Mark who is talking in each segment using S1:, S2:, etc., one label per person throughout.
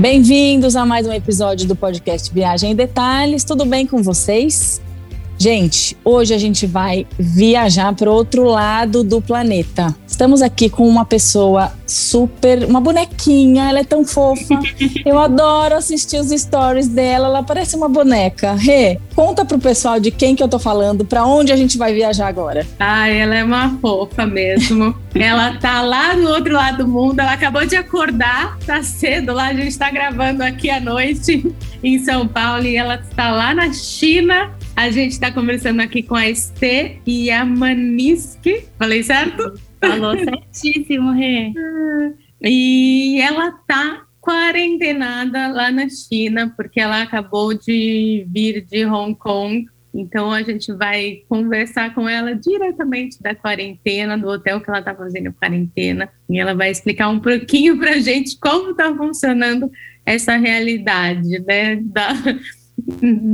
S1: Bem-vindos a mais um episódio do podcast Viagem em Detalhes. Tudo bem com vocês? Gente, hoje a gente vai viajar para outro lado do planeta. Estamos aqui com uma pessoa super, uma bonequinha, ela é tão fofa. Eu adoro assistir os stories dela, ela parece uma boneca. Rê, conta pro pessoal de quem que eu tô falando, para onde a gente vai viajar agora.
S2: Ah, ela é uma fofa mesmo. ela tá lá no outro lado do mundo, ela acabou de acordar, tá cedo lá, a gente tá gravando aqui à noite em São Paulo e ela está lá na China a gente está conversando aqui com a Estê e a Maniske. Falei certo?
S3: Falou certíssimo, Rê.
S2: E ela tá quarentenada lá na China, porque ela acabou de vir de Hong Kong. Então a gente vai conversar com ela diretamente da quarentena, do hotel que ela está fazendo quarentena. E ela vai explicar um pouquinho para a gente como está funcionando essa realidade, né? Da,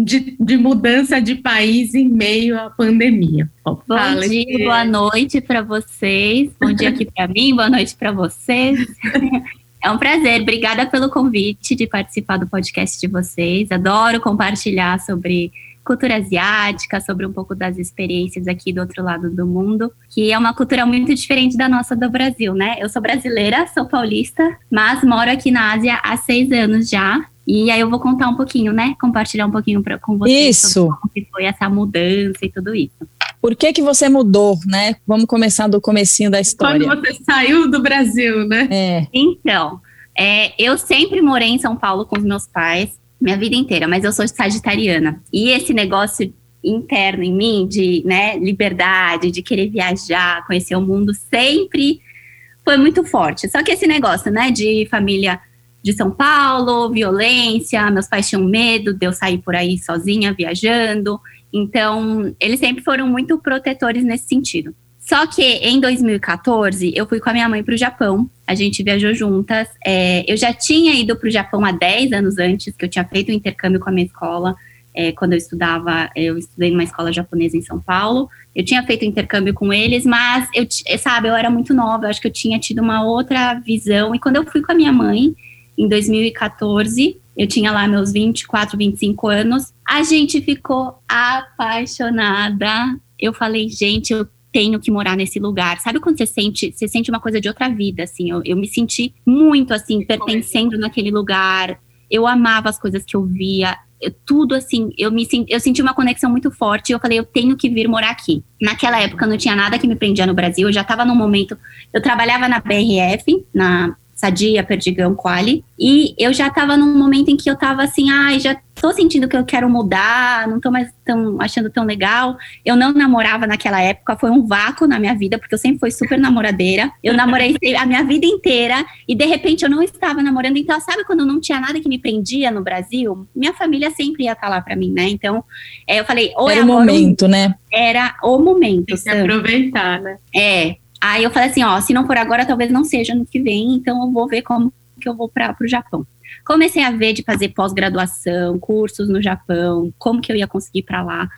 S2: de, de, mudança de país em meio à pandemia.
S3: Bom Fala, dia, que... boa noite para vocês. Bom dia aqui para mim, boa noite para vocês. É um prazer, obrigada pelo convite de participar do podcast de vocês. Adoro compartilhar sobre cultura asiática, sobre um pouco das experiências aqui do outro lado do mundo, que é uma cultura muito diferente da nossa do Brasil, né? Eu sou brasileira, sou paulista, mas moro aqui na Ásia há seis anos já. E aí eu vou contar um pouquinho, né? Compartilhar um pouquinho pra, com vocês
S1: isso.
S3: sobre como foi essa mudança e tudo isso.
S1: Por que que você mudou, né? Vamos começar do comecinho da história.
S2: Quando você saiu do Brasil, né?
S3: É. Então, é, eu sempre morei em São Paulo com os meus pais, minha vida inteira, mas eu sou sagitariana. E esse negócio interno em mim de né, liberdade, de querer viajar, conhecer o mundo, sempre foi muito forte. Só que esse negócio, né, de família de São Paulo, violência, meus pais tinham medo de eu sair por aí sozinha, viajando. Então, eles sempre foram muito protetores nesse sentido. Só que em 2014, eu fui com a minha mãe para o Japão. A gente viajou juntas. É, eu já tinha ido para o Japão há 10 anos antes, que eu tinha feito um intercâmbio com a minha escola. É, quando eu estudava, eu estudei numa escola japonesa em São Paulo. Eu tinha feito intercâmbio com eles, mas eu, sabe, eu era muito nova. Eu acho que eu tinha tido uma outra visão. E quando eu fui com a minha mãe, em 2014. Eu tinha lá meus 24, 25 anos. A gente ficou apaixonada. Eu falei, gente, eu tenho que morar nesse lugar. Sabe quando você sente, você sente uma coisa de outra vida, assim? Eu, eu me senti muito, assim, pertencendo naquele lugar. Eu amava as coisas que eu via. Eu, tudo assim, eu me eu senti uma conexão muito forte e eu falei, eu tenho que vir morar aqui. Naquela época não tinha nada que me prendia no Brasil, eu já estava no momento, eu trabalhava na BRF, na Sadia, Perdigão, Quali. E eu já estava num momento em que eu estava assim, ai, ah, já tô sentindo que eu quero mudar, não tô mais tão achando tão legal. Eu não namorava naquela época, foi um vácuo na minha vida, porque eu sempre fui super namoradeira. Eu namorei a minha vida inteira e de repente eu não estava namorando. Então, sabe quando não tinha nada que me prendia no Brasil? Minha família sempre ia estar tá lá para mim, né? Então, é, eu falei,
S1: ou era o momento, né?
S3: Era o momento. Tem
S2: que aproveitar, né?
S3: É, Aí eu falei assim, ó, se não for agora, talvez não seja no que vem, então eu vou ver como que eu vou para o Japão. Comecei a ver de fazer pós-graduação, cursos no Japão, como que eu ia conseguir para lá.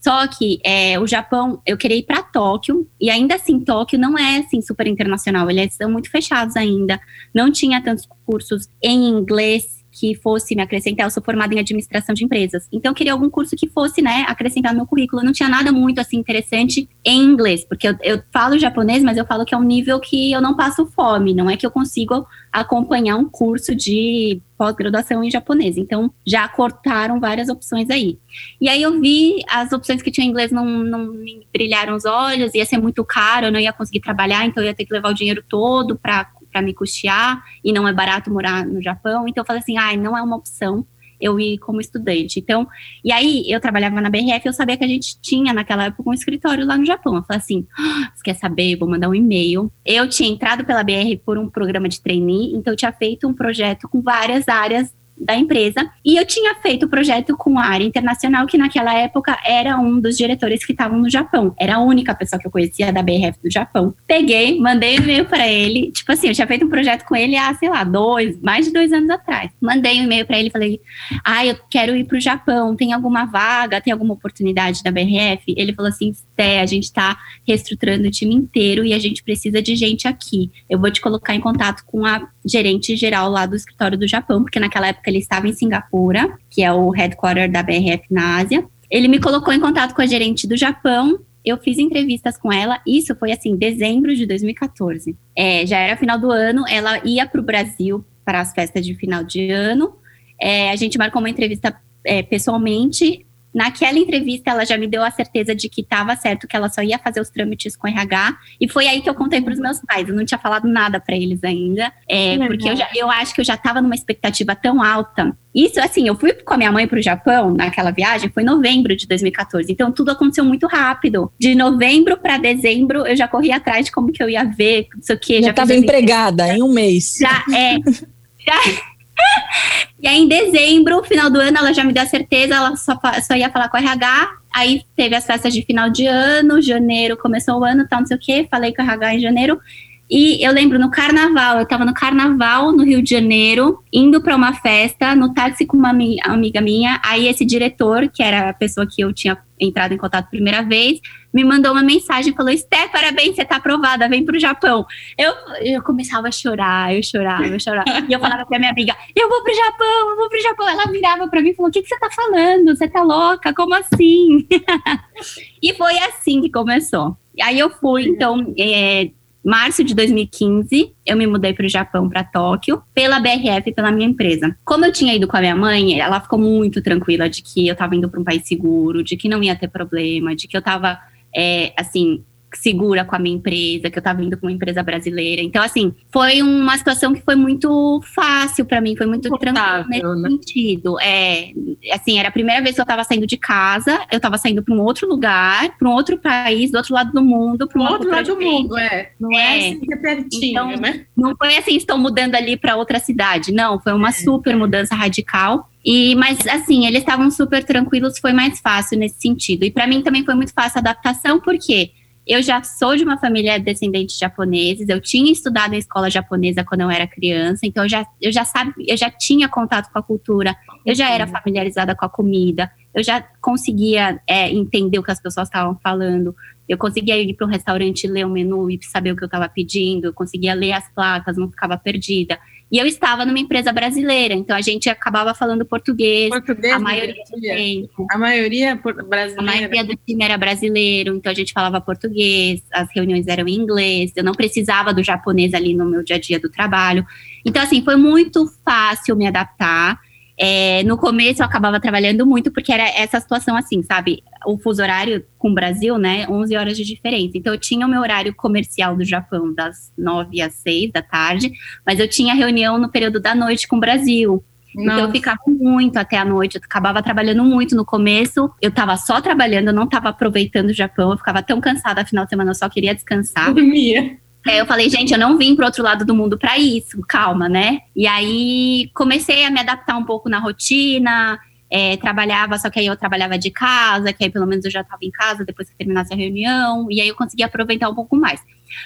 S3: Só que é, o Japão, eu queria ir para Tóquio, e ainda assim, Tóquio não é assim super internacional, eles estão muito fechados ainda. Não tinha tantos cursos em inglês que fosse me acrescentar. Eu sou formada em administração de empresas. Então, eu queria algum curso que fosse, né, acrescentar no meu currículo. Não tinha nada muito, assim, interessante em inglês, porque eu, eu falo japonês, mas eu falo que é um nível que eu não passo fome. Não é que eu consigo acompanhar um curso de pós-graduação em japonês. Então, já cortaram várias opções aí. E aí eu vi as opções que tinham em inglês não, não me brilharam os olhos, ia ser muito caro, eu não ia conseguir trabalhar, então eu ia ter que levar o dinheiro todo para para me custear e não é barato morar no Japão. Então eu falei assim, ai, ah, não é uma opção eu ir como estudante. Então, e aí eu trabalhava na BRF, eu sabia que a gente tinha naquela época um escritório lá no Japão. Eu falei assim: ah, você quer saber? Vou mandar um e-mail. Eu tinha entrado pela BR por um programa de trainee, então eu tinha feito um projeto com várias áreas da empresa. E eu tinha feito o projeto com a área internacional, que naquela época era um dos diretores que estavam no Japão. Era a única pessoa que eu conhecia da BRF do Japão. Peguei, mandei um e-mail para ele. Tipo assim, eu tinha feito um projeto com ele há, sei lá, dois, mais de dois anos atrás. Mandei um e-mail para ele e falei: Ah, eu quero ir para o Japão. Tem alguma vaga? Tem alguma oportunidade da BRF? Ele falou assim: Esté, a gente está reestruturando o time inteiro e a gente precisa de gente aqui. Eu vou te colocar em contato com a gerente geral lá do escritório do Japão, porque naquela época ele estava em Singapura, que é o headquarter da BRF na Ásia. Ele me colocou em contato com a gerente do Japão eu fiz entrevistas com ela, isso foi assim, dezembro de 2014. É, já era final do ano, ela ia para o Brasil para as festas de final de ano. É, a gente marcou uma entrevista é, pessoalmente. Naquela entrevista, ela já me deu a certeza de que estava certo, que ela só ia fazer os trâmites com RH. E foi aí que eu contei para os meus pais. Eu não tinha falado nada para eles ainda, é, porque eu, já, eu acho que eu já estava numa expectativa tão alta. Isso, assim, eu fui com a minha mãe para o Japão naquela viagem, foi novembro de 2014. Então, tudo aconteceu muito rápido. De novembro para dezembro, eu já corri atrás de como que eu ia ver, não sei o quê.
S1: Já estava empregada em um mês.
S3: Já, é. já, e aí, em dezembro, final do ano, ela já me deu a certeza, ela só, só ia falar com a RH. Aí teve as festas de final de ano, janeiro começou o ano, tal, não sei o quê. Falei com a RH em janeiro. E eu lembro no carnaval, eu tava no carnaval no Rio de Janeiro, indo para uma festa, no táxi com uma amiga minha. Aí esse diretor, que era a pessoa que eu tinha entrado em contato primeira vez, me mandou uma mensagem falou: Esté, parabéns, você tá aprovada, vem pro Japão. Eu, eu começava a chorar, eu chorava, eu chorava. e eu falava pra minha amiga: Eu vou pro Japão, eu vou pro Japão. Ela virava pra mim e falou: O que, que você tá falando? Você tá louca? Como assim? e foi assim que começou. Aí eu fui, então, é, março de 2015, eu me mudei para o Japão, para Tóquio, pela BRF, pela minha empresa. Como eu tinha ido com a minha mãe, ela ficou muito tranquila de que eu estava indo para um país seguro, de que não ia ter problema, de que eu estava, é, assim, segura com a minha empresa, que eu estava indo com uma empresa brasileira. Então, assim, foi uma situação que foi muito fácil para mim, foi muito tranquilo nesse né? sentido. É, assim, era a primeira vez que eu estava saindo de casa, eu estava saindo para um outro lugar, para um outro país, do outro lado do mundo, para um
S2: outro lado do mundo, é. Não é, é assim que é pertinho, então, né?
S3: Não foi assim, estou mudando ali para outra cidade. Não, foi uma é. super mudança radical. E, mas assim, eles estavam super tranquilos, foi mais fácil nesse sentido. E para mim também foi muito fácil a adaptação, porque eu já sou de uma família descendente de japoneses, eu tinha estudado em escola japonesa quando eu era criança, então eu já, eu já sabe, eu já tinha contato com a cultura, eu já era familiarizada com a comida, eu já conseguia é, entender o que as pessoas estavam falando, eu conseguia ir para um restaurante ler o menu e saber o que eu estava pedindo, eu conseguia ler as placas, não ficava perdida. E eu estava numa empresa brasileira, então a gente acabava falando português.
S2: Português
S3: a maioria do tempo.
S2: A maioria brasileira.
S3: A maioria do time era brasileiro, então a gente falava português, as reuniões eram em inglês, eu não precisava do japonês ali no meu dia a dia do trabalho. Então, assim, foi muito fácil me adaptar. É, no começo eu acabava trabalhando muito porque era essa situação assim, sabe? O fuso horário com o Brasil, né? 11 horas de diferença. Então eu tinha o meu horário comercial do Japão das 9 às 6 da tarde, mas eu tinha reunião no período da noite com o Brasil. Nossa. Então eu ficava muito até a noite, eu acabava trabalhando muito no começo. Eu tava só trabalhando, eu não tava aproveitando o Japão, eu ficava tão cansada, afinal de semana eu só queria descansar.
S2: Dormia.
S3: É, eu falei, gente, eu não vim para outro lado do mundo para isso, calma, né? E aí comecei a me adaptar um pouco na rotina, é, trabalhava, só que aí eu trabalhava de casa, que aí pelo menos eu já estava em casa depois que terminasse a reunião, e aí eu consegui aproveitar um pouco mais.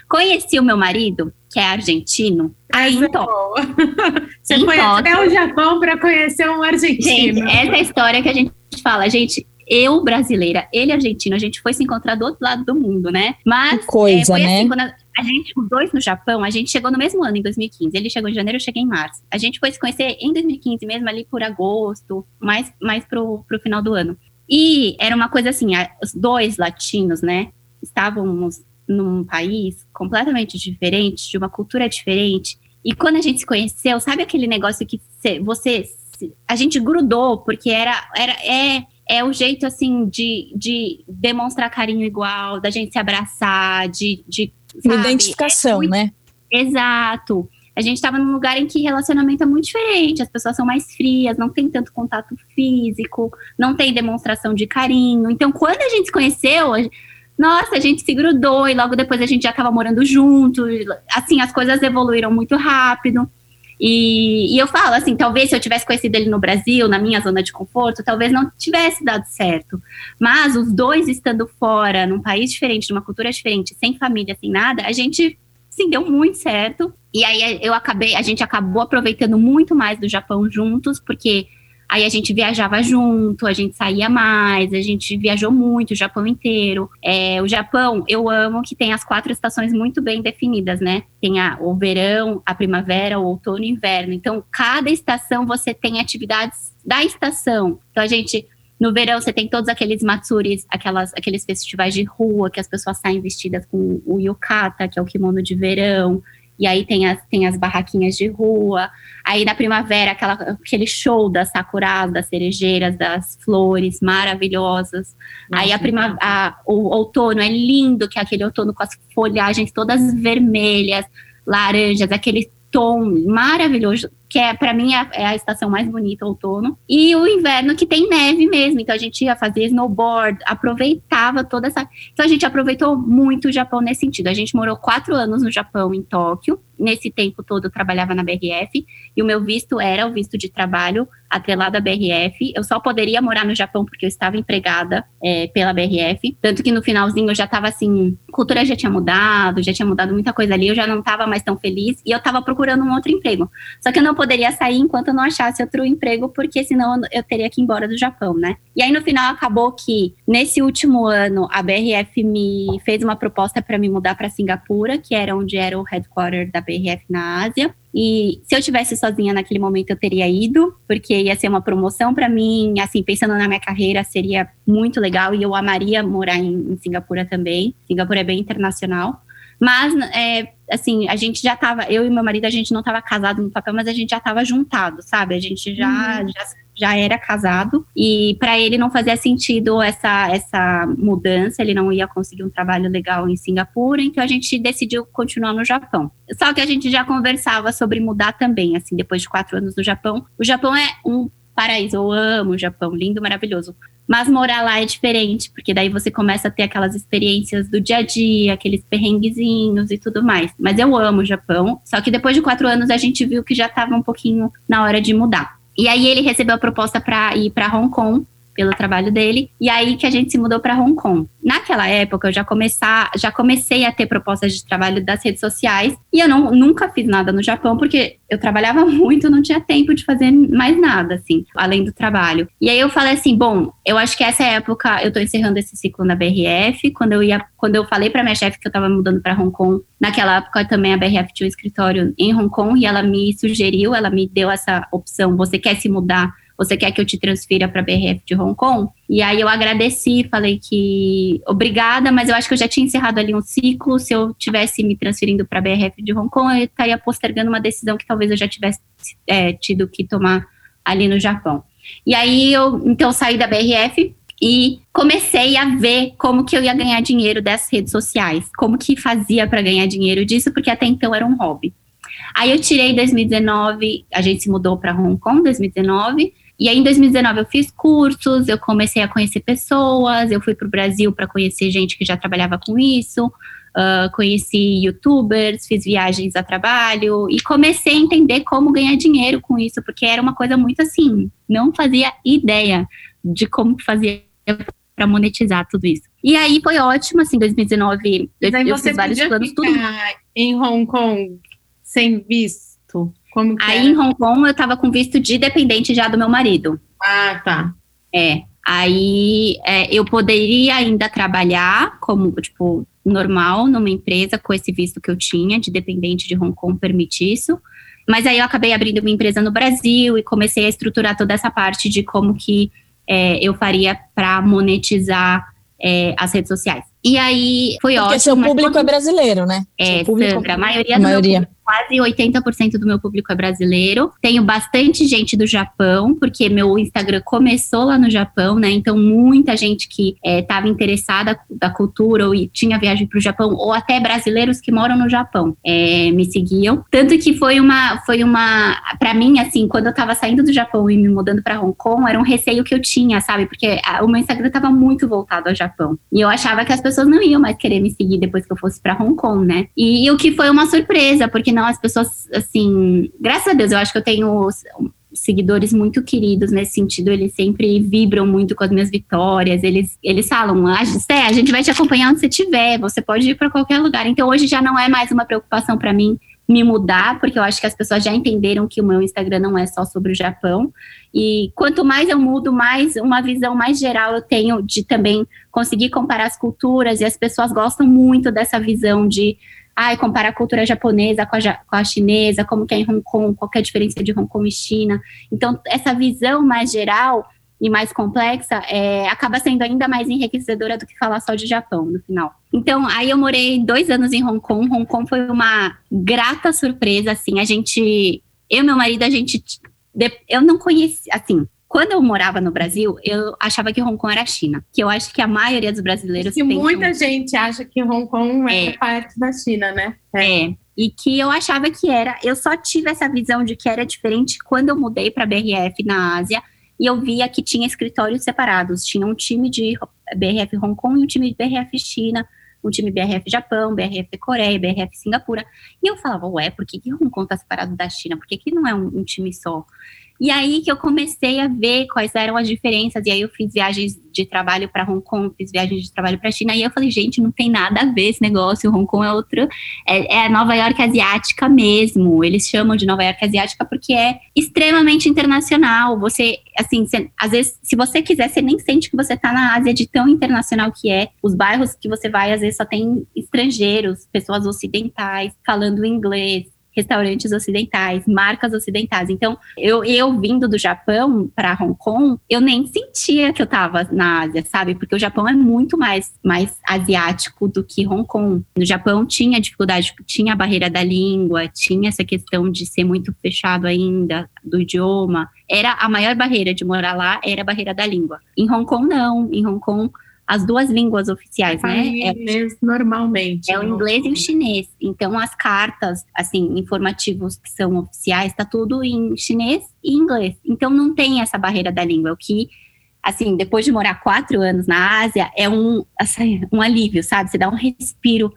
S3: Conheci o meu marido, que é argentino. Aí, então.
S2: Você então, foi até o Japão para conhecer um argentino.
S3: Gente, essa é a história que a gente fala, gente eu brasileira, ele argentino, a gente foi se encontrar do outro lado do mundo, né? Mas
S1: que coisa, é, foi
S3: né?
S1: assim,
S3: quando a, gente, os dois no Japão, a gente chegou no mesmo ano, em 2015. Ele chegou em janeiro, eu cheguei em março. A gente foi se conhecer em 2015 mesmo, ali por agosto, mais, mais pro, pro final do ano. E era uma coisa assim, a, os dois latinos, né? Estávamos num país completamente diferente, de uma cultura diferente. E quando a gente se conheceu, sabe aquele negócio que você a gente grudou porque era era é é o jeito, assim, de, de demonstrar carinho igual, da gente se abraçar, de. de
S1: sabe? Identificação, é muito... né?
S3: Exato. A gente estava num lugar em que relacionamento é muito diferente, as pessoas são mais frias, não tem tanto contato físico, não tem demonstração de carinho. Então, quando a gente se conheceu, nossa, a gente se grudou e logo depois a gente já estava morando junto. Assim, as coisas evoluíram muito rápido. E, e, eu falo assim, talvez se eu tivesse conhecido ele no Brasil, na minha zona de conforto, talvez não tivesse dado certo. Mas os dois estando fora, num país diferente, numa cultura diferente, sem família, sem nada, a gente sim deu muito certo. E aí eu acabei, a gente acabou aproveitando muito mais do Japão juntos, porque Aí a gente viajava junto, a gente saía mais, a gente viajou muito, o Japão inteiro. É, o Japão, eu amo que tem as quatro estações muito bem definidas, né? Tem a, o verão, a primavera, o outono e o inverno. Então, cada estação você tem atividades da estação. Então, a gente no verão, você tem todos aqueles matsuris, aquelas, aqueles festivais de rua que as pessoas saem vestidas com o yukata, que é o kimono de verão. E aí tem as, tem as barraquinhas de rua. Aí na primavera, aquela, aquele show das sakuras, das cerejeiras, das flores maravilhosas. Nossa, aí a prima, a, o outono é lindo, que é aquele outono com as folhagens todas vermelhas, laranjas, aquele tom maravilhoso que é para mim é, é a, estação mais bonita, outono. E o inverno que tem neve mesmo, então a gente ia fazer snowboard, aproveitava toda essa. Então a gente aproveitou muito o Japão nesse sentido. A gente morou quatro anos no Japão, em Tóquio. Nesse tempo todo eu trabalhava na BRF e o meu visto era o visto de trabalho atrelado à BRF. Eu só poderia morar no Japão porque eu estava empregada é, pela BRF. Tanto que no finalzinho eu já estava assim, cultura já tinha mudado, já tinha mudado muita coisa ali, eu já não estava mais tão feliz e eu estava procurando um outro emprego. Só que eu não poderia sair enquanto eu não achasse outro emprego, porque senão eu teria que ir embora do Japão, né? E aí no final acabou que nesse último ano a BRF me fez uma proposta para me mudar para Singapura, que era onde era o headquarter da BRF na Ásia. E se eu tivesse sozinha naquele momento, eu teria ido, porque ia ser uma promoção para mim. Assim, pensando na minha carreira, seria muito legal e eu amaria morar em, em Singapura também. Singapura é bem internacional. Mas, é, assim, a gente já tava, eu e meu marido, a gente não tava casado no papel, mas a gente já tava juntado, sabe? A gente já, uhum. já, já era casado e para ele não fazia sentido essa, essa mudança, ele não ia conseguir um trabalho legal em Singapura, então a gente decidiu continuar no Japão. Só que a gente já conversava sobre mudar também, assim, depois de quatro anos no Japão. O Japão é um paraíso, eu amo o Japão, lindo, maravilhoso. Mas morar lá é diferente, porque daí você começa a ter aquelas experiências do dia a dia, aqueles perrenguezinhos e tudo mais. Mas eu amo o Japão, só que depois de quatro anos a gente viu que já estava um pouquinho na hora de mudar. E aí ele recebeu a proposta para ir para Hong Kong pelo trabalho dele. E aí que a gente se mudou para Hong Kong. Naquela época, eu já, começar, já comecei a ter propostas de trabalho das redes sociais. E eu não, nunca fiz nada no Japão, porque eu trabalhava muito, não tinha tempo de fazer mais nada, assim, além do trabalho. E aí eu falei assim, bom, eu acho que essa época, eu tô encerrando esse ciclo na BRF. Quando eu ia, quando eu falei para minha chefe que eu tava mudando para Hong Kong, naquela época também a BRF tinha um escritório em Hong Kong e ela me sugeriu, ela me deu essa opção, você quer se mudar você quer que eu te transfira para a BRF de Hong Kong? E aí eu agradeci, falei que obrigada, mas eu acho que eu já tinha encerrado ali um ciclo. Se eu tivesse me transferindo para a BRF de Hong Kong, eu estaria postergando uma decisão que talvez eu já tivesse é, tido que tomar ali no Japão. E aí eu então saí da BRF e comecei a ver como que eu ia ganhar dinheiro das redes sociais, como que fazia para ganhar dinheiro disso, porque até então era um hobby. Aí eu tirei 2019, a gente se mudou para Hong Kong 2019 e aí, em 2019, eu fiz cursos, eu comecei a conhecer pessoas, eu fui para o Brasil para conhecer gente que já trabalhava com isso, uh, conheci youtubers, fiz viagens a trabalho e comecei a entender como ganhar dinheiro com isso, porque era uma coisa muito assim, não fazia ideia de como fazia para monetizar tudo isso. E aí foi ótimo, assim, 2019, eu, eu fiz vários planos, tudo.
S2: Em Hong Kong, sem visto?
S3: Como Aí era? em Hong Kong eu tava com visto de dependente já do meu marido.
S2: Ah, tá.
S3: É. Aí é, eu poderia ainda trabalhar como, tipo, normal numa empresa com esse visto que eu tinha, de dependente de Hong Kong, permite isso. Mas aí eu acabei abrindo uma empresa no Brasil e comecei a estruturar toda essa parte de como que é, eu faria para monetizar é, as redes sociais. E aí foi
S1: Porque
S3: ótimo. Porque
S1: seu público é brasileiro, né?
S3: É,
S1: público,
S3: Sandra, a maioria, a maioria. Quase 80% do meu público é brasileiro. Tenho bastante gente do Japão, porque meu Instagram começou lá no Japão, né? Então, muita gente que estava é, interessada da cultura ou tinha viagem para o Japão, ou até brasileiros que moram no Japão, é, me seguiam. Tanto que foi uma, foi uma, para mim, assim, quando eu estava saindo do Japão e me mudando para Hong Kong, era um receio que eu tinha, sabe? Porque a, o meu Instagram estava muito voltado ao Japão. E eu achava que as pessoas não iam mais querer me seguir depois que eu fosse para Hong Kong, né? E, e, o que foi uma surpresa, porque as pessoas, assim, graças a Deus, eu acho que eu tenho seguidores muito queridos nesse sentido, eles sempre vibram muito com as minhas vitórias, eles, eles falam, ah, a gente vai te acompanhar onde você estiver, você pode ir para qualquer lugar. Então hoje já não é mais uma preocupação para mim me mudar, porque eu acho que as pessoas já entenderam que o meu Instagram não é só sobre o Japão. E quanto mais eu mudo, mais uma visão mais geral eu tenho de também conseguir comparar as culturas, e as pessoas gostam muito dessa visão de ai, comparar a cultura japonesa com a, com a, chinesa, como que é em Hong Kong, qual é a diferença de Hong Kong e China. Então, essa visão mais geral e mais complexa, é, acaba sendo ainda mais enriquecedora do que falar só de Japão no final. Então, aí eu morei dois anos em Hong Kong. Hong Kong foi uma grata surpresa, assim. A gente, eu e meu marido, a gente, eu não conhecia, assim. Quando eu morava no Brasil, eu achava que Hong Kong era China. Que eu acho que a maioria dos brasileiros.
S2: Que muita gente acha que Hong Kong é, é parte da China, né?
S3: É. é. E que eu achava que era. Eu só tive essa visão de que era diferente quando eu mudei para BRF na Ásia e eu via que tinha escritórios separados. Tinha um time de BRF Hong Kong e um time de BRF China, um time BRF Japão, BRF Coreia, BRF Singapura. E eu falava, ué, por que, que Hong Kong está separado da China? Por que, que não é um, um time só? E aí que eu comecei a ver quais eram as diferenças. E aí eu fiz viagens de trabalho para Hong Kong, fiz viagens de trabalho para China. E eu falei, gente, não tem nada a ver esse negócio. Hong Kong é outro. É, é Nova York asiática mesmo. Eles chamam de Nova York asiática porque é extremamente internacional. Você, assim, às vezes, se você quiser, você nem sente que você está na Ásia de tão internacional que é. Os bairros que você vai, às vezes, só tem estrangeiros, pessoas ocidentais falando inglês restaurantes ocidentais, marcas ocidentais. Então, eu, eu vindo do Japão para Hong Kong, eu nem sentia que eu estava na Ásia, sabe? Porque o Japão é muito mais, mais asiático do que Hong Kong. No Japão tinha dificuldade, tinha a barreira da língua, tinha essa questão de ser muito fechado ainda, do idioma. Era a maior barreira de morar lá, era a barreira da língua. Em Hong Kong, não. Em Hong Kong, as duas línguas oficiais, né?
S2: É inglês normalmente.
S3: É o inglês e o chinês. Então, as cartas, assim, informativos que são oficiais, tá tudo em chinês e inglês. Então, não tem essa barreira da língua, o que assim, depois de morar quatro anos na Ásia, é um, assim, um alívio, sabe? Você dá um respiro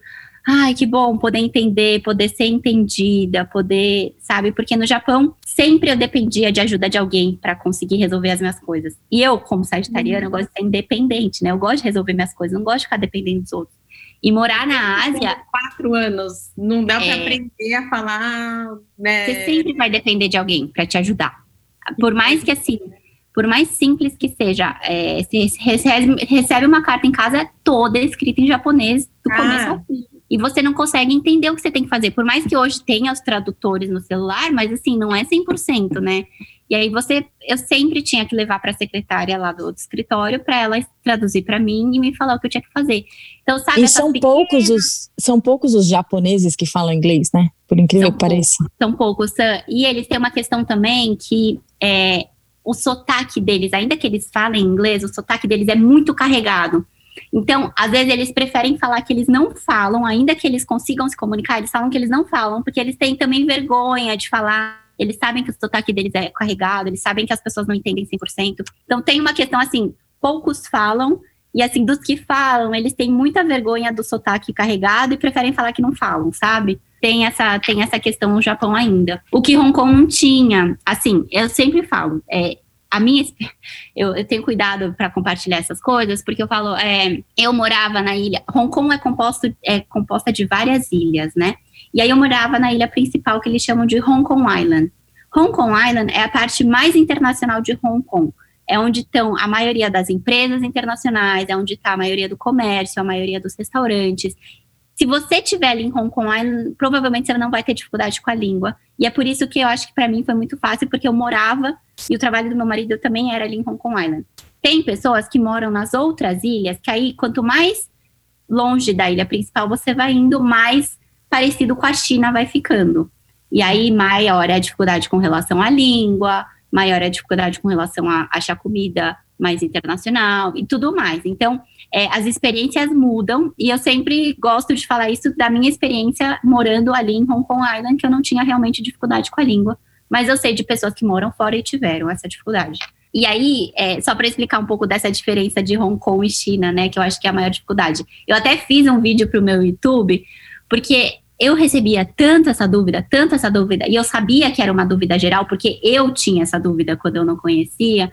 S3: ai, que bom poder entender, poder ser entendida, poder, sabe? Porque no Japão sempre eu dependia de ajuda de alguém para conseguir resolver as minhas coisas. E eu, como sagitariana, uhum. eu gosto de ser independente, né? Eu gosto de resolver minhas coisas, não gosto de ficar dependendo dos outros. E morar na Ásia.
S2: Quatro anos, não dá é, para aprender a falar. Né?
S3: Você sempre vai depender de alguém para te ajudar. Por mais que assim, por mais simples que seja, é, você recebe, recebe uma carta em casa toda escrita em japonês, do ah. começo ao fim e você não consegue entender o que você tem que fazer. Por mais que hoje tenha os tradutores no celular, mas assim, não é 100%, né? E aí você, eu sempre tinha que levar para a secretária lá do, do escritório para ela traduzir para mim e me falar o que eu tinha que fazer. Então, sabe,
S1: e são pequenas... poucos os são poucos os japoneses que falam inglês, né? Por incrível são que pareça.
S3: São poucos. E eles têm uma questão também que é, o sotaque deles, ainda que eles falem inglês, o sotaque deles é muito carregado. Então, às vezes eles preferem falar que eles não falam, ainda que eles consigam se comunicar, eles falam que eles não falam, porque eles têm também vergonha de falar. Eles sabem que o sotaque deles é carregado, eles sabem que as pessoas não entendem 100%. Então, tem uma questão assim: poucos falam, e assim, dos que falam, eles têm muita vergonha do sotaque carregado e preferem falar que não falam, sabe? Tem essa, tem essa questão no Japão ainda. O que Hong Kong não tinha, assim, eu sempre falo, é, a minha eu, eu tenho cuidado para compartilhar essas coisas porque eu falo é, eu morava na ilha Hong Kong é composto é composta de várias ilhas né? E aí eu morava na ilha principal que eles chamam de Hong Kong Island. Hong Kong Island é a parte mais internacional de Hong Kong. É onde estão a maioria das empresas internacionais é onde está a maioria do comércio a maioria dos restaurantes se você estiver em Hong Kong provavelmente você não vai ter dificuldade com a língua. E é por isso que eu acho que para mim foi muito fácil, porque eu morava e o trabalho do meu marido também era ali em Hong Kong Island. Tem pessoas que moram nas outras ilhas, que aí quanto mais longe da ilha principal você vai indo, mais parecido com a China vai ficando. E aí maior é a dificuldade com relação à língua, maior é a dificuldade com relação a achar comida mais internacional e tudo mais. Então, é, as experiências mudam e eu sempre gosto de falar isso da minha experiência morando ali em Hong Kong Island, que eu não tinha realmente dificuldade com a língua, mas eu sei de pessoas que moram fora e tiveram essa dificuldade. E aí, é, só para explicar um pouco dessa diferença de Hong Kong e China, né, que eu acho que é a maior dificuldade. Eu até fiz um vídeo para o meu YouTube, porque eu recebia tanto essa dúvida, tanto essa dúvida, e eu sabia que era uma dúvida geral, porque eu tinha essa dúvida quando eu não conhecia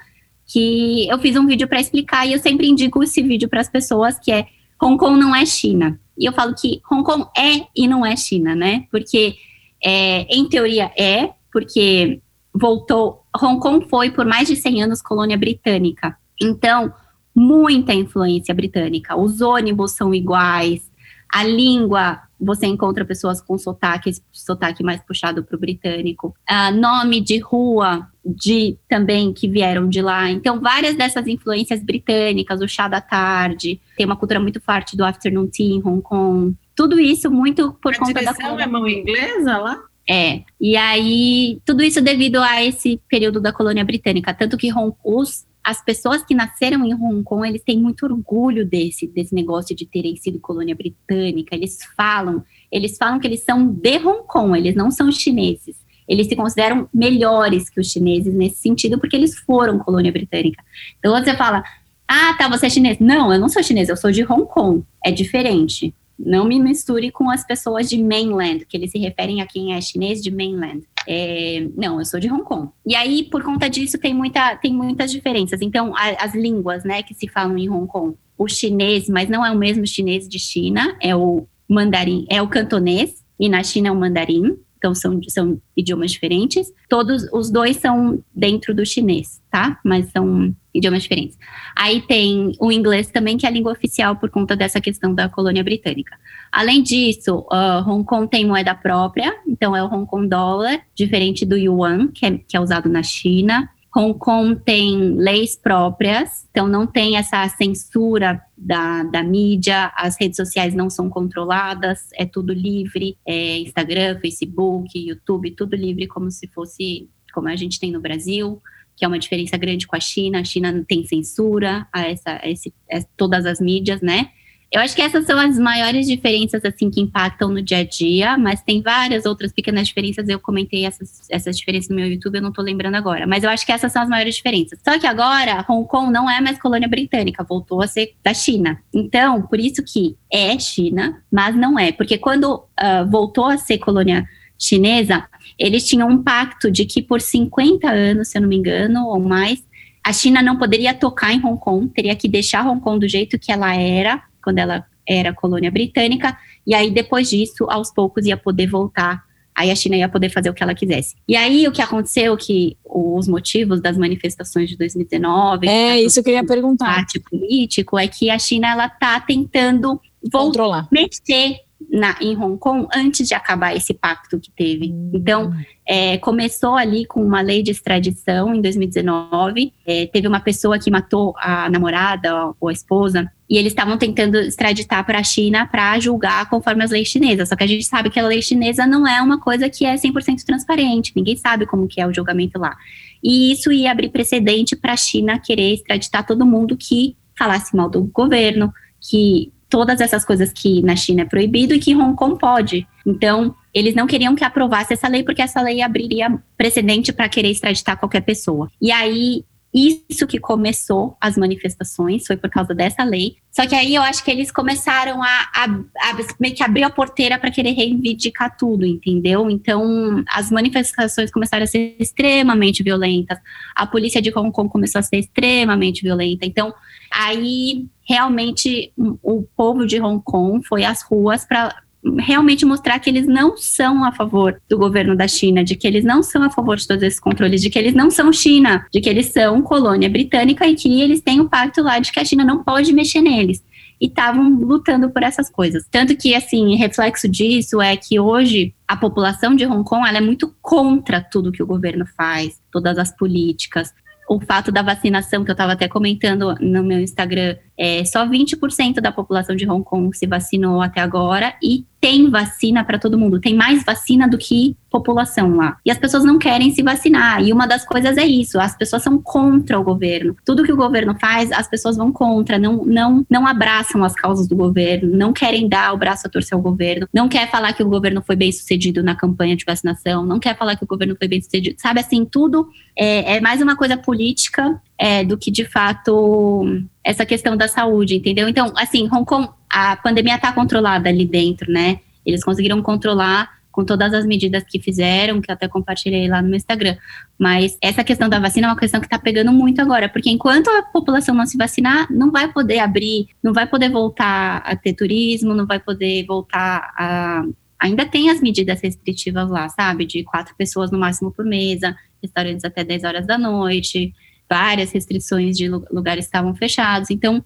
S3: que eu fiz um vídeo para explicar e eu sempre indico esse vídeo para as pessoas que é Hong Kong não é China. E eu falo que Hong Kong é e não é China, né? Porque É, em teoria é, porque voltou. Hong Kong foi por mais de 100 anos colônia britânica. Então, muita influência britânica. Os ônibus são iguais, a língua você encontra pessoas com sotaque, sotaque mais puxado para o britânico. Uh, nome de rua de também que vieram de lá. Então, várias dessas influências britânicas, o chá da tarde, tem uma cultura muito forte do afternoon tea em Hong Kong. Tudo isso muito por
S2: a
S3: conta da
S2: é mão inglesa lá?
S3: É, e aí, tudo isso devido a esse período da colônia britânica. Tanto que Hong, os as pessoas que nasceram em Hong Kong, eles têm muito orgulho desse, desse negócio de terem sido colônia britânica. Eles falam, eles falam que eles são de Hong Kong, eles não são chineses. Eles se consideram melhores que os chineses nesse sentido, porque eles foram colônia britânica. Então você fala, ah, tá, você é chinês. Não, eu não sou chinês, eu sou de Hong Kong. É diferente. Não me misture com as pessoas de mainland, que eles se referem a quem é chinês de mainland. É, não, eu sou de Hong Kong. E aí, por conta disso, tem, muita, tem muitas diferenças. Então, a, as línguas né, que se falam em Hong Kong, o chinês, mas não é o mesmo chinês de China, é o mandarim, é o cantonês, e na China é o mandarim então são, são idiomas diferentes. Todos os dois são dentro do chinês, tá? Mas são idiomas diferentes. Aí tem o inglês também, que é a língua oficial por conta dessa questão da colônia britânica. Além disso, uh, Hong Kong tem moeda própria, então é o Hong Kong dólar, diferente do yuan, que é, que é usado na China. Hong Kong tem leis próprias, então não tem essa censura da, da mídia, as redes sociais não são controladas, é tudo livre, é Instagram, Facebook, YouTube, tudo livre como se fosse como a gente tem no Brasil, que é uma diferença grande com a China. A China não tem censura a essa, a esse, a todas as mídias, né? Eu acho que essas são as maiores diferenças assim que impactam no dia a dia, mas tem várias outras pequenas diferenças. Eu comentei essas, essas diferenças no meu YouTube, eu não tô lembrando agora. Mas eu acho que essas são as maiores diferenças. Só que agora, Hong Kong não é mais colônia britânica, voltou a ser da China. Então, por isso que é China, mas não é. Porque quando uh, voltou a ser colônia chinesa, eles tinham um pacto de que por 50 anos, se eu não me engano, ou mais, a China não poderia tocar em Hong Kong, teria que deixar Hong Kong do jeito que ela era quando ela era colônia britânica, e aí depois disso, aos poucos, ia poder voltar. Aí a China ia poder fazer o que ela quisesse. E aí o que aconteceu, que os motivos das manifestações de 2019...
S1: É, isso que eu ia perguntar.
S3: político, é que a China, ela tá tentando
S1: Controlar.
S3: mexer na, em Hong Kong antes de acabar esse pacto que teve. Hum. Então, é, começou ali com uma lei de extradição em 2019. É, teve uma pessoa que matou a namorada ou a esposa, e eles estavam tentando extraditar para a China para julgar conforme as leis chinesas. Só que a gente sabe que a lei chinesa não é uma coisa que é 100% transparente, ninguém sabe como que é o julgamento lá. E isso ia abrir precedente para a China querer extraditar todo mundo que falasse mal do governo, que todas essas coisas que na China é proibido e que Hong Kong pode. Então, eles não queriam que aprovasse essa lei porque essa lei abriria precedente para querer extraditar qualquer pessoa. E aí isso que começou as manifestações, foi por causa dessa lei. Só que aí eu acho que eles começaram a, a, a meio que abrir a porteira para querer reivindicar tudo, entendeu? Então, as manifestações começaram a ser extremamente violentas. A polícia de Hong Kong começou a ser extremamente violenta. Então, aí realmente o povo de Hong Kong foi às ruas para realmente mostrar que eles não são a favor do governo da China, de que eles não são a favor de todos esses controles, de que eles não são China, de que eles são colônia britânica e que eles têm um pacto lá de que a China não pode mexer neles. E estavam lutando por essas coisas. Tanto que, assim, reflexo disso é que hoje a população de Hong Kong ela é muito contra tudo que o governo faz, todas as políticas o fato da vacinação, que eu estava até comentando no meu Instagram, é, só 20% da população de Hong Kong se vacinou até agora e tem vacina para todo mundo. Tem mais vacina do que população lá. E as pessoas não querem se vacinar. E uma das coisas é isso: as pessoas são contra o governo. Tudo que o governo faz, as pessoas vão contra, não, não, não abraçam as causas do governo, não querem dar o braço a torcer ao governo, não quer falar que o governo foi bem sucedido na campanha de vacinação, não quer falar que o governo foi bem sucedido. Sabe assim, tudo é, é mais uma coisa política é, do que de fato essa questão da saúde, entendeu? Então, assim, Hong Kong, a pandemia está controlada ali dentro, né? Eles conseguiram controlar com todas as medidas que fizeram, que eu até compartilhei lá no meu Instagram. Mas essa questão da vacina é uma questão que está pegando muito agora, porque enquanto a população não se vacinar, não vai poder abrir, não vai poder voltar a ter turismo, não vai poder voltar a ainda tem as medidas restritivas lá, sabe? De quatro pessoas no máximo por mesa, restaurantes até 10 horas da noite, várias restrições de lugares estavam fechados. Então,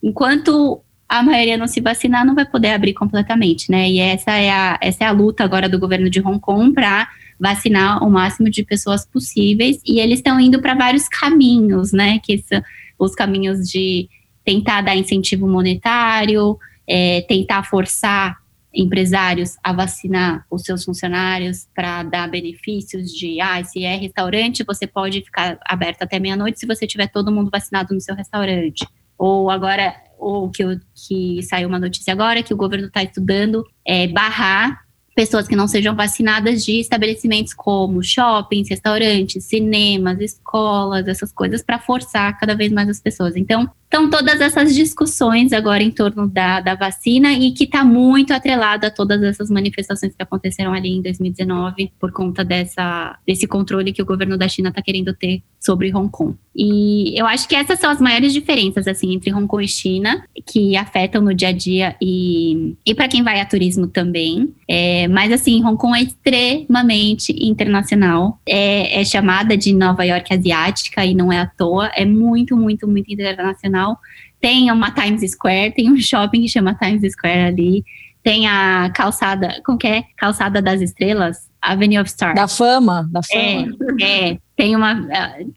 S3: enquanto a maioria não se vacinar, não vai poder abrir completamente, né? E essa é a, essa é a luta agora do governo de Hong Kong para vacinar o máximo de pessoas possíveis. E eles estão indo para vários caminhos, né? Que são os caminhos de tentar dar incentivo monetário, é, tentar forçar empresários a vacinar os seus funcionários para dar benefícios de, ah, se é restaurante, você pode ficar aberto até meia-noite se você tiver todo mundo vacinado no seu restaurante. Ou agora, ou que, que saiu uma notícia agora que o governo está estudando é, barrar pessoas que não sejam vacinadas de estabelecimentos como shoppings, restaurantes, cinemas, escolas, essas coisas, para forçar cada vez mais as pessoas. Então, então, todas essas discussões agora em torno da, da vacina e que está muito atrelado a todas essas manifestações que aconteceram ali em 2019 por conta dessa, desse controle que o governo da China está querendo ter sobre Hong Kong. E eu acho que essas são as maiores diferenças assim entre Hong Kong e China que afetam no dia a dia e, e para quem vai a turismo também. É, mas assim, Hong Kong é extremamente internacional. É, é chamada de Nova York asiática e não é à toa. É muito, muito, muito internacional tem uma Times Square, tem um shopping que chama Times Square ali. Tem a calçada, como que é? Calçada das Estrelas, Avenue of Stars.
S1: Da fama, da fama.
S3: É, é tem uma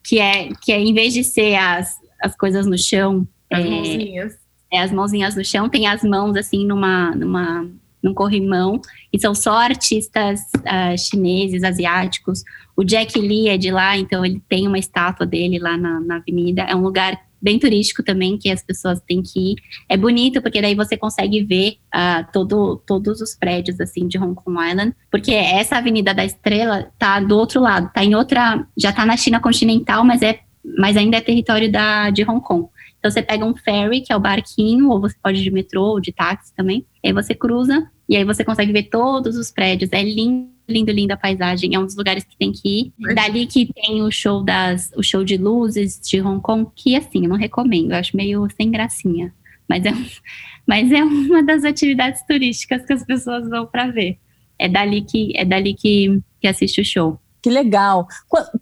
S3: que é que é em vez de ser as, as coisas no chão,
S2: as é, mãozinhas.
S3: É as mãozinhas no chão, tem as mãos assim numa numa num corrimão, e são só artistas uh, chineses, asiáticos. O Jack Lee é de lá, então ele tem uma estátua dele lá na, na avenida. É um lugar bem turístico também, que as pessoas têm que ir. É bonito, porque daí você consegue ver uh, todo, todos os prédios, assim, de Hong Kong Island, porque essa Avenida da Estrela tá do outro lado, tá em outra, já tá na China continental, mas é, mas ainda é território da, de Hong Kong. Então você pega um ferry, que é o barquinho, ou você pode ir de metrô ou de táxi também, aí você cruza, e aí você consegue ver todos os prédios, é lindo lindo, linda a paisagem. É um dos lugares que tem que ir. Mas... Dali que tem o show das, o show de luzes de Hong Kong, que assim, eu não recomendo, eu acho meio sem gracinha. Mas é, mas é uma das atividades turísticas que as pessoas vão para ver. É dali que é dali que, que assiste o show.
S1: Que legal.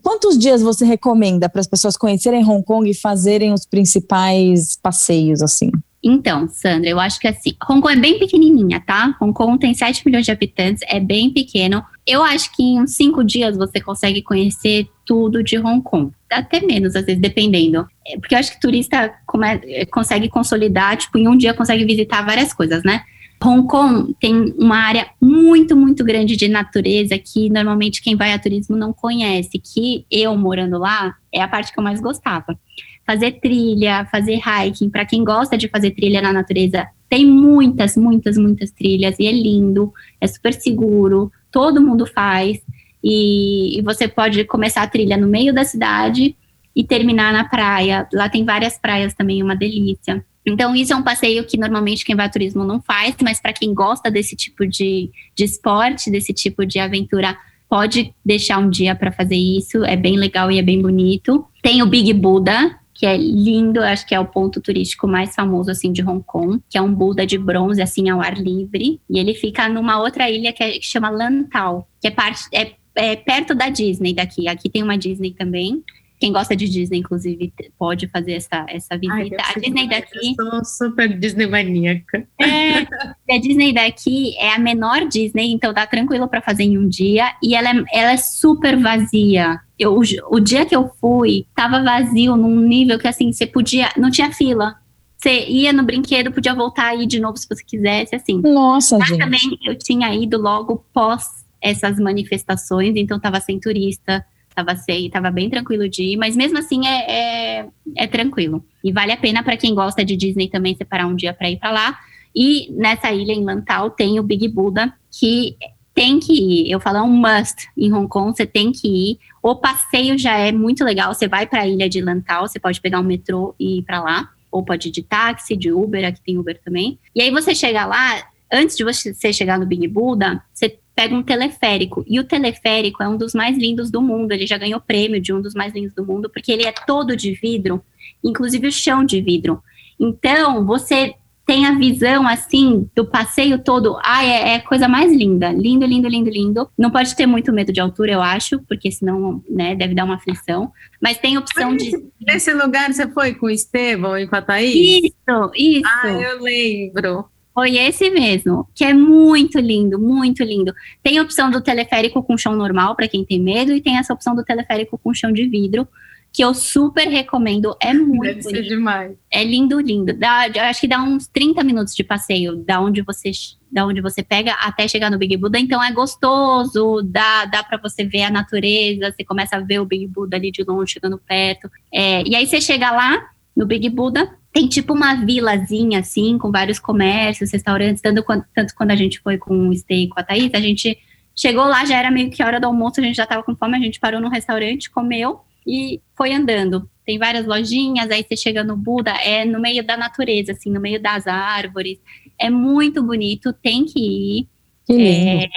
S1: Quantos dias você recomenda para as pessoas conhecerem Hong Kong e fazerem os principais passeios assim?
S3: Então, Sandra, eu acho que assim, Hong Kong é bem pequenininha, tá? Hong Kong tem 7 milhões de habitantes, é bem pequeno. Eu acho que em uns 5 dias você consegue conhecer tudo de Hong Kong. Até menos, às vezes, dependendo. É, porque eu acho que turista come, consegue consolidar, tipo, em um dia consegue visitar várias coisas, né? Hong Kong tem uma área muito, muito grande de natureza que normalmente quem vai a turismo não conhece, que eu morando lá é a parte que eu mais gostava fazer trilha, fazer hiking. Para quem gosta de fazer trilha na natureza, tem muitas, muitas, muitas trilhas e é lindo, é super seguro, todo mundo faz. E, e você pode começar a trilha no meio da cidade e terminar na praia. Lá tem várias praias também, uma delícia. Então, isso é um passeio que normalmente quem vai a turismo não faz, mas para quem gosta desse tipo de, de esporte, desse tipo de aventura, pode deixar um dia para fazer isso. É bem legal e é bem bonito. Tem o Big Buddha, que é lindo, acho que é o ponto turístico mais famoso assim de Hong Kong, que é um Buda de bronze assim ao ar livre, e ele fica numa outra ilha que, é, que chama Lantau, que é parte é, é perto da Disney daqui. Aqui tem uma Disney também. Quem gosta de Disney, inclusive, pode fazer essa, essa visita. Ai, a Disney daqui.
S2: Eu sou super Disney maníaca.
S3: É, a Disney daqui é a menor Disney, então dá tranquilo para fazer em um dia. E ela é, ela é super vazia. Eu, o dia que eu fui, tava vazio num nível que assim, você podia. Não tinha fila. Você ia no brinquedo, podia voltar aí de novo se você quisesse, assim.
S1: Nossa, Mas
S3: gente. também eu tinha ido logo pós essas manifestações, então tava sem turista Tava, sei, tava bem tranquilo de ir, mas mesmo assim é, é, é tranquilo. E vale a pena para quem gosta de Disney também separar um dia para ir para lá. E nessa ilha em Lantau tem o Big Buddha, que tem que ir. Eu falo, é um must em Hong Kong, você tem que ir. O passeio já é muito legal. Você vai para a ilha de Lantau, você pode pegar um metrô e ir para lá. Ou pode ir de táxi, de Uber, aqui tem Uber também. E aí você chega lá, antes de você chegar no Big Buddha, você pega um teleférico. E o teleférico é um dos mais lindos do mundo. Ele já ganhou prêmio de um dos mais lindos do mundo, porque ele é todo de vidro, inclusive o chão de vidro. Então, você tem a visão, assim, do passeio todo. Ai, é, é coisa mais linda. Lindo, lindo, lindo, lindo. Não pode ter muito medo de altura, eu acho, porque senão, né, deve dar uma aflição. Mas tem opção
S2: Mas
S3: de.
S2: Nesse lugar você foi com o Estevão e com a Thaís?
S3: Isso, isso.
S2: Ah, eu lembro.
S3: Foi esse mesmo, que é muito lindo, muito lindo. Tem a opção do teleférico com chão normal para quem tem medo e tem essa opção do teleférico com chão de vidro, que eu super recomendo. É muito
S2: Deve ser
S3: bonito.
S2: demais.
S3: É lindo, lindo. Dá, eu acho que dá uns 30 minutos de passeio da onde você da onde você pega até chegar no Big Buddha, então é gostoso, dá, dá para você ver a natureza, você começa a ver o Big Buddha ali de longe, chegando perto. É, e aí você chega lá no Big Buddha, tem tipo uma vilazinha assim, com vários comércios, restaurantes, tanto quando, tanto quando a gente foi com o Stay e com a Thaís, a gente chegou lá, já era meio que hora do almoço, a gente já tava com fome, a gente parou num restaurante, comeu e foi andando. Tem várias lojinhas, aí você chega no Buda, é no meio da natureza, assim, no meio das árvores. É muito bonito, tem que ir.
S1: Que lindo.
S3: É,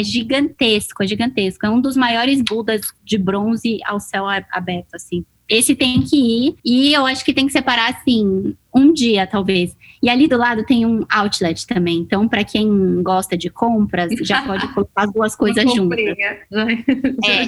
S3: é gigantesco, é gigantesco. É um dos maiores Budas de bronze ao céu aberto, assim. Esse tem que ir, e eu acho que tem que separar, assim, um dia, talvez. E ali do lado tem um outlet também. Então, para quem gosta de compras, já pode colocar as duas coisas juntas.
S2: Já-
S3: É.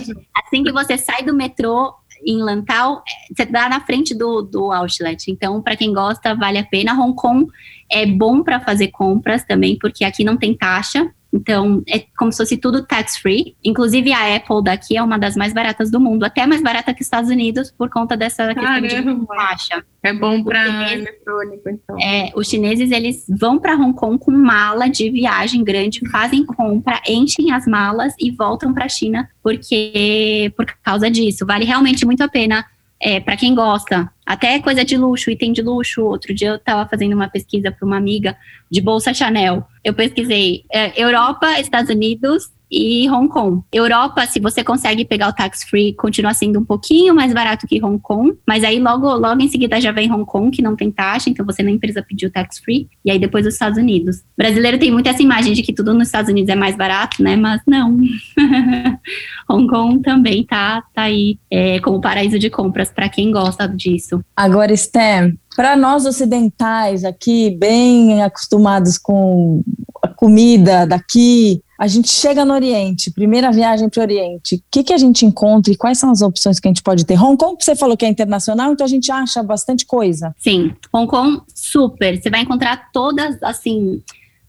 S3: Assim que você sai do metrô em Lantal, você dá na frente do, do outlet. Então, para quem gosta, vale a pena. Hong Kong é bom para fazer compras também, porque aqui não tem taxa. Então, é como se fosse tudo tax-free. Inclusive, a Apple daqui é uma das mais baratas do mundo, até mais barata que os Estados Unidos, por conta dessa questão de
S2: Caramba.
S3: taxa.
S2: É bom para eletrônico, então.
S3: É, os chineses, eles vão para Hong Kong com mala de viagem grande, fazem compra, enchem as malas e voltam para a China, porque por causa disso. Vale realmente muito a pena é, para quem gosta. Até coisa de luxo, item de luxo. Outro dia eu estava fazendo uma pesquisa para uma amiga de bolsa Chanel. Eu pesquisei é, Europa, Estados Unidos e Hong Kong. Europa, se você consegue pegar o tax free, continua sendo um pouquinho mais barato que Hong Kong, mas aí logo, logo em seguida já vem Hong Kong, que não tem taxa, então você nem precisa pedir o tax free, e aí depois os Estados Unidos. brasileiro tem muito essa imagem de que tudo nos Estados Unidos é mais barato, né? Mas não. Hong Kong também tá, tá aí é, como paraíso de compras para quem gosta disso.
S1: Agora, Stem, para nós ocidentais aqui, bem acostumados com a comida daqui, a gente chega no Oriente, primeira viagem para o Oriente, o que, que a gente encontra e quais são as opções que a gente pode ter? Hong Kong, você falou que é internacional, então a gente acha bastante coisa.
S3: Sim, Hong Kong, super. Você vai encontrar todas, assim,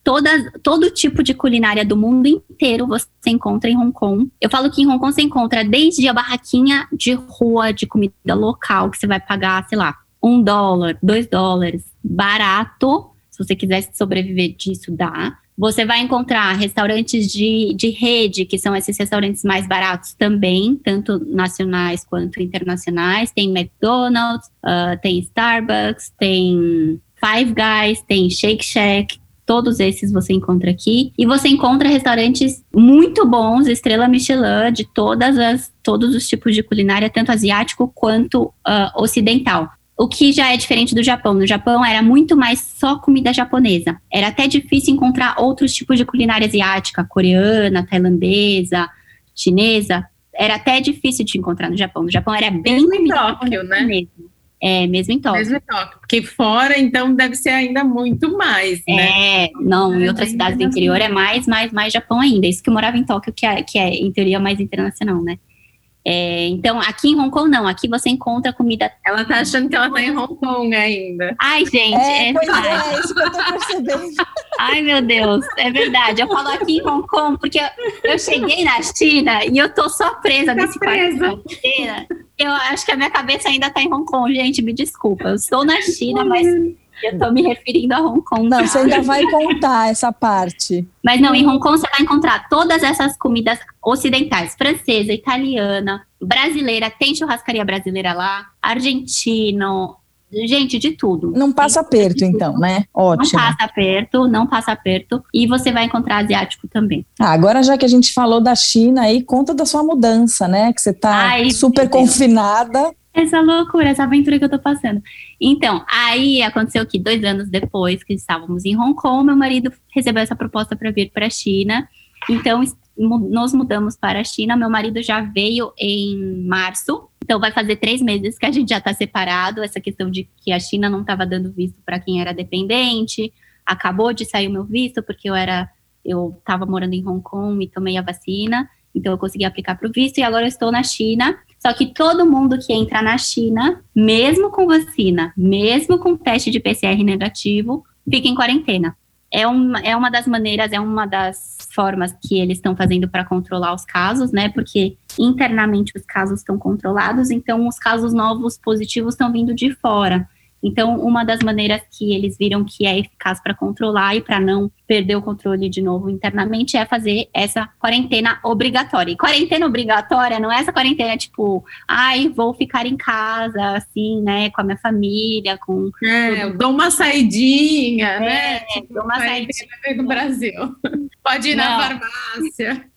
S3: todas, todo tipo de culinária do mundo inteiro você encontra em Hong Kong. Eu falo que em Hong Kong você encontra desde a barraquinha de rua de comida local, que você vai pagar, sei lá, um dólar, dois dólares, barato. Se você quiser sobreviver disso, dá. Você vai encontrar restaurantes de, de rede, que são esses restaurantes mais baratos também, tanto nacionais quanto internacionais. Tem McDonald's, ah, tem Starbucks, tem Five Guys, tem Shake Shack. Todos esses você encontra aqui. E você encontra restaurantes muito bons, estrela Michelin, de todas as, todos os tipos de culinária, tanto asiático quanto ah, ocidental. O que já é diferente do Japão. No Japão era muito mais só comida japonesa. Era até difícil encontrar outros tipos de culinária asiática, coreana, tailandesa, chinesa. Era até difícil de encontrar no Japão. No Japão era bem
S2: Mesmo em Tóquio, né?
S3: mesmo. É, mesmo em Tóquio.
S2: Mesmo em Tóquio. Porque fora, então, deve ser ainda muito mais, né?
S3: É, não, em
S2: É,
S3: outras
S2: bem
S3: cidades do interior é mais, mais, mais Japão ainda. Isso que eu morava em Tóquio, que é, que é em teoria mais internacional, né? É, então, aqui em Hong Kong, não. Aqui você encontra comida.
S2: Ela tá achando que ela tá em Hong Kong ainda.
S3: Ai, gente,
S1: É,
S3: é,
S1: pois
S3: verdade.
S1: é, é isso que eu tô percebendo.
S3: Ai, meu Deus, é verdade. Eu falo aqui em Hong Kong porque eu, eu cheguei na China e eu tô só presa
S2: Tá
S3: nesse
S2: presa.
S3: fronteira. Eu acho que a minha cabeça ainda tá em Hong Kong, gente. Me desculpa. Eu estou na China, mas eu tô me referindo a Hong Kong.
S1: Não, você ainda vai contar essa parte.
S3: Mas não, em Hong Kong você vai encontrar todas essas comidas ocidentais: francesa, italiana, brasileira, tem churrascaria brasileira lá, argentino, gente, de tudo.
S1: Não passa aperto, então, né?
S3: Não
S1: Ótimo.
S3: passa aperto, não passa aperto. E você vai encontrar asiático também.
S1: Ah, agora, já que a gente falou da China aí, conta da sua mudança, né? Que você tá
S3: Ai,
S1: super confinada.
S3: Essa loucura, essa aventura que eu tô passando. Então, aí aconteceu que dois anos depois que estávamos em Hong Kong, meu marido recebeu essa proposta para vir para a China. Então, nos mudamos para a China. Meu marido já veio em março. Então, vai fazer três meses que a gente já está separado. Essa questão de que a China não estava dando visto para quem era dependente. Acabou de sair o meu visto, porque eu era. Eu estava morando em Hong Kong e tomei a vacina. Então, eu consegui aplicar para o visto e agora eu estou na China. Só que todo mundo que entra na China, mesmo com vacina, mesmo com teste de PCR negativo, fica em quarentena é uma, é uma das maneiras, é uma das formas que eles estão fazendo para controlar os casos, né? Porque internamente os casos estão controlados, então os casos novos positivos estão vindo de fora. Então, uma das maneiras que eles viram que é eficaz para controlar e para não perder o controle de novo internamente é fazer essa quarentena obrigatória. E quarentena obrigatória não é essa quarentena tipo, ai, vou ficar em casa, assim, né, com a minha família, com.
S2: É, dou uma saidinha, é, né?
S3: Tipo, dou uma saidinha
S2: no Brasil. Pode ir não. na farmácia.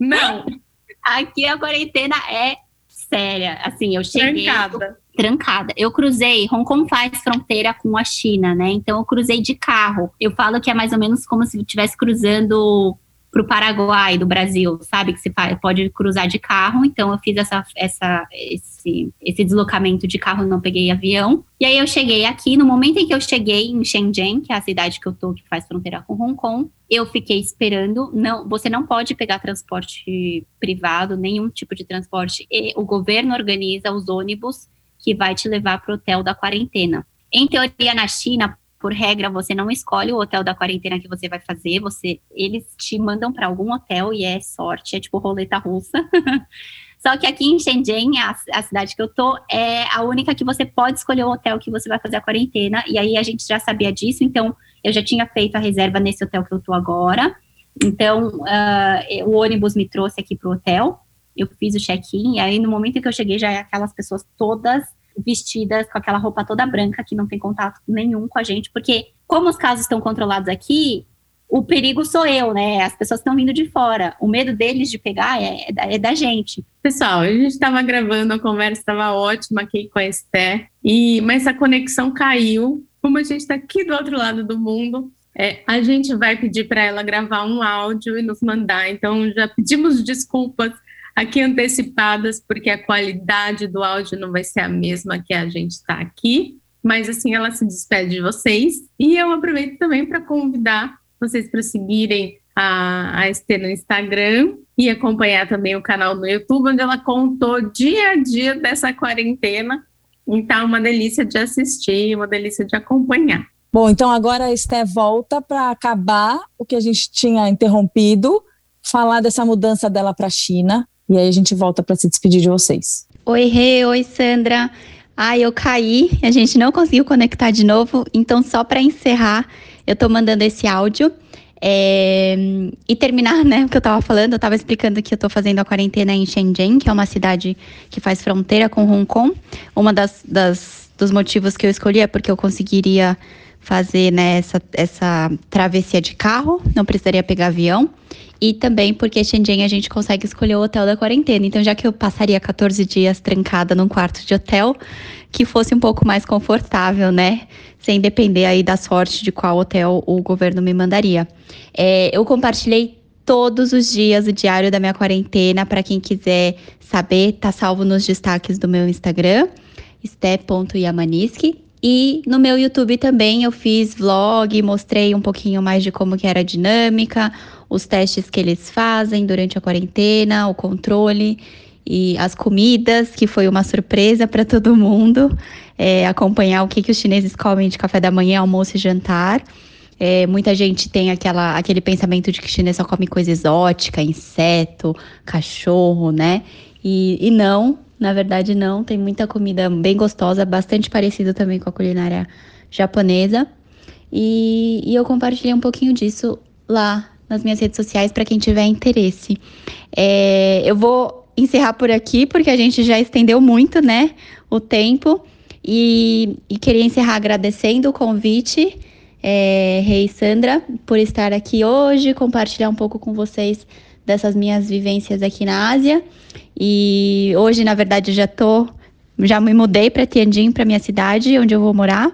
S2: Não.
S3: Aqui a quarentena é séria. Assim, eu cheguei.
S2: Trancada
S3: trancada. Eu cruzei, Hong Kong faz fronteira com a China, né? Então eu cruzei de carro. Eu falo que é mais ou menos como se eu estivesse cruzando para o Paraguai do Brasil, sabe? Que você pode cruzar de carro. Então eu fiz essa, essa, esse, esse deslocamento de carro, não peguei avião. E aí eu cheguei aqui. No momento em que eu cheguei em Shenzhen, que é a cidade que eu tô, que faz fronteira com Hong Kong, eu fiquei esperando. Não, você não pode pegar transporte privado, nenhum tipo de transporte. E o governo organiza os ônibus que vai te levar para o hotel da quarentena. Em teoria, na China, por regra, você não escolhe o hotel da quarentena que você vai fazer, você, eles te mandam para algum hotel e é sorte, é tipo roleta russa. Só que aqui em Shenzhen, a, a, cidade que eu tô, é a única que você pode escolher o hotel que você vai fazer a quarentena. E aí a gente já sabia disso, então eu já tinha feito a reserva nesse hotel que eu tô agora. Então uh, o ônibus me trouxe aqui pro hotel eu fiz o check-in, e aí no momento que eu cheguei, já é aquelas pessoas todas vestidas com aquela roupa toda branca, que não tem contato nenhum com a gente, porque como os casos estão controlados aqui, o perigo sou eu, né? As pessoas estão vindo de fora. O medo deles de pegar é, é, da, é da, gente.
S2: Pessoal, a gente estava gravando, a conversa estava ótima aqui com a Esther, e, mas a conexão caiu. Como a gente está aqui do outro lado do mundo, é, a gente vai pedir para ela gravar um áudio e nos mandar. Então, já pedimos desculpas aqui antecipadas, porque a qualidade do áudio não vai ser a mesma que a gente está aqui. Mas assim, ela se despede de vocês. E eu aproveito também para convidar vocês para seguirem a, a Estê no Instagram e acompanhar também o canal no YouTube, onde ela contou dia a dia dessa quarentena. Então, uma delícia de assistir, uma delícia de acompanhar.
S1: Bom, então agora a Esté volta para acabar o que a gente tinha interrompido, falar dessa mudança dela para a China, e aí a gente volta para se despedir de vocês.
S4: Oi, Rê, oi, Sandra. Ai, eu caí, a gente não conseguiu conectar de novo, então só para encerrar, eu tô mandando esse áudio. É, e terminar, né, o que eu tava falando, eu tava explicando que eu tô fazendo a quarentena em Shenzhen, que é uma cidade que faz fronteira com Hong Kong. Uma das, das dos motivos que eu escolhi é porque eu conseguiria fazer né, essa, essa travessia de carro, não precisaria pegar avião. E também porque Shenzhen a gente consegue escolher o hotel da quarentena. Então, já que eu passaria 14 dias trancada num quarto de hotel, que fosse um pouco mais confortável, né? Sem depender aí da sorte de qual hotel o governo me mandaria. É, eu compartilhei todos os dias o diário da minha quarentena. Para quem quiser saber, tá salvo nos destaques do meu Instagram, ste.yamaniski. E no meu YouTube também eu fiz vlog, mostrei um pouquinho mais de como que era a dinâmica, os testes que eles fazem durante a quarentena, o controle e as comidas, que foi uma surpresa para todo mundo, é, acompanhar o que, que os chineses comem de café da manhã, almoço e jantar. É, muita gente tem aquela, aquele pensamento de que chinês só come coisa exótica, inseto, cachorro, né? E, e não, na verdade, não. Tem muita comida bem gostosa, bastante parecida também com a culinária japonesa. E, e eu compartilhei um pouquinho disso lá nas minhas redes sociais para quem tiver interesse. É, eu vou encerrar por aqui, porque a gente já estendeu muito, né? O tempo. E, e queria encerrar agradecendo o convite, é, Rei Sandra, por estar aqui hoje, compartilhar um pouco com vocês dessas minhas vivências aqui na Ásia. E hoje, na verdade, já tô, já me mudei para Tianjin, para minha cidade, onde eu vou morar.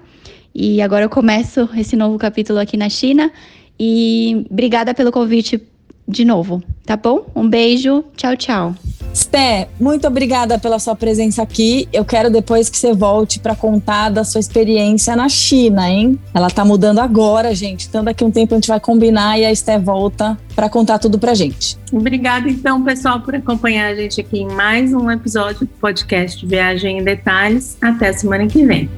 S4: E agora eu começo esse novo capítulo aqui na China. E obrigada pelo convite de novo, tá bom? Um beijo, tchau, tchau.
S1: Sté, muito obrigada pela sua presença aqui. Eu quero depois que você volte para contar da sua experiência na China, hein? Ela tá mudando agora, gente. Então daqui a um tempo a gente vai combinar e a Sté volta para contar tudo pra gente.
S2: Obrigada então, pessoal, por acompanhar a gente aqui em mais um episódio do podcast Viagem em Detalhes. Até semana que vem.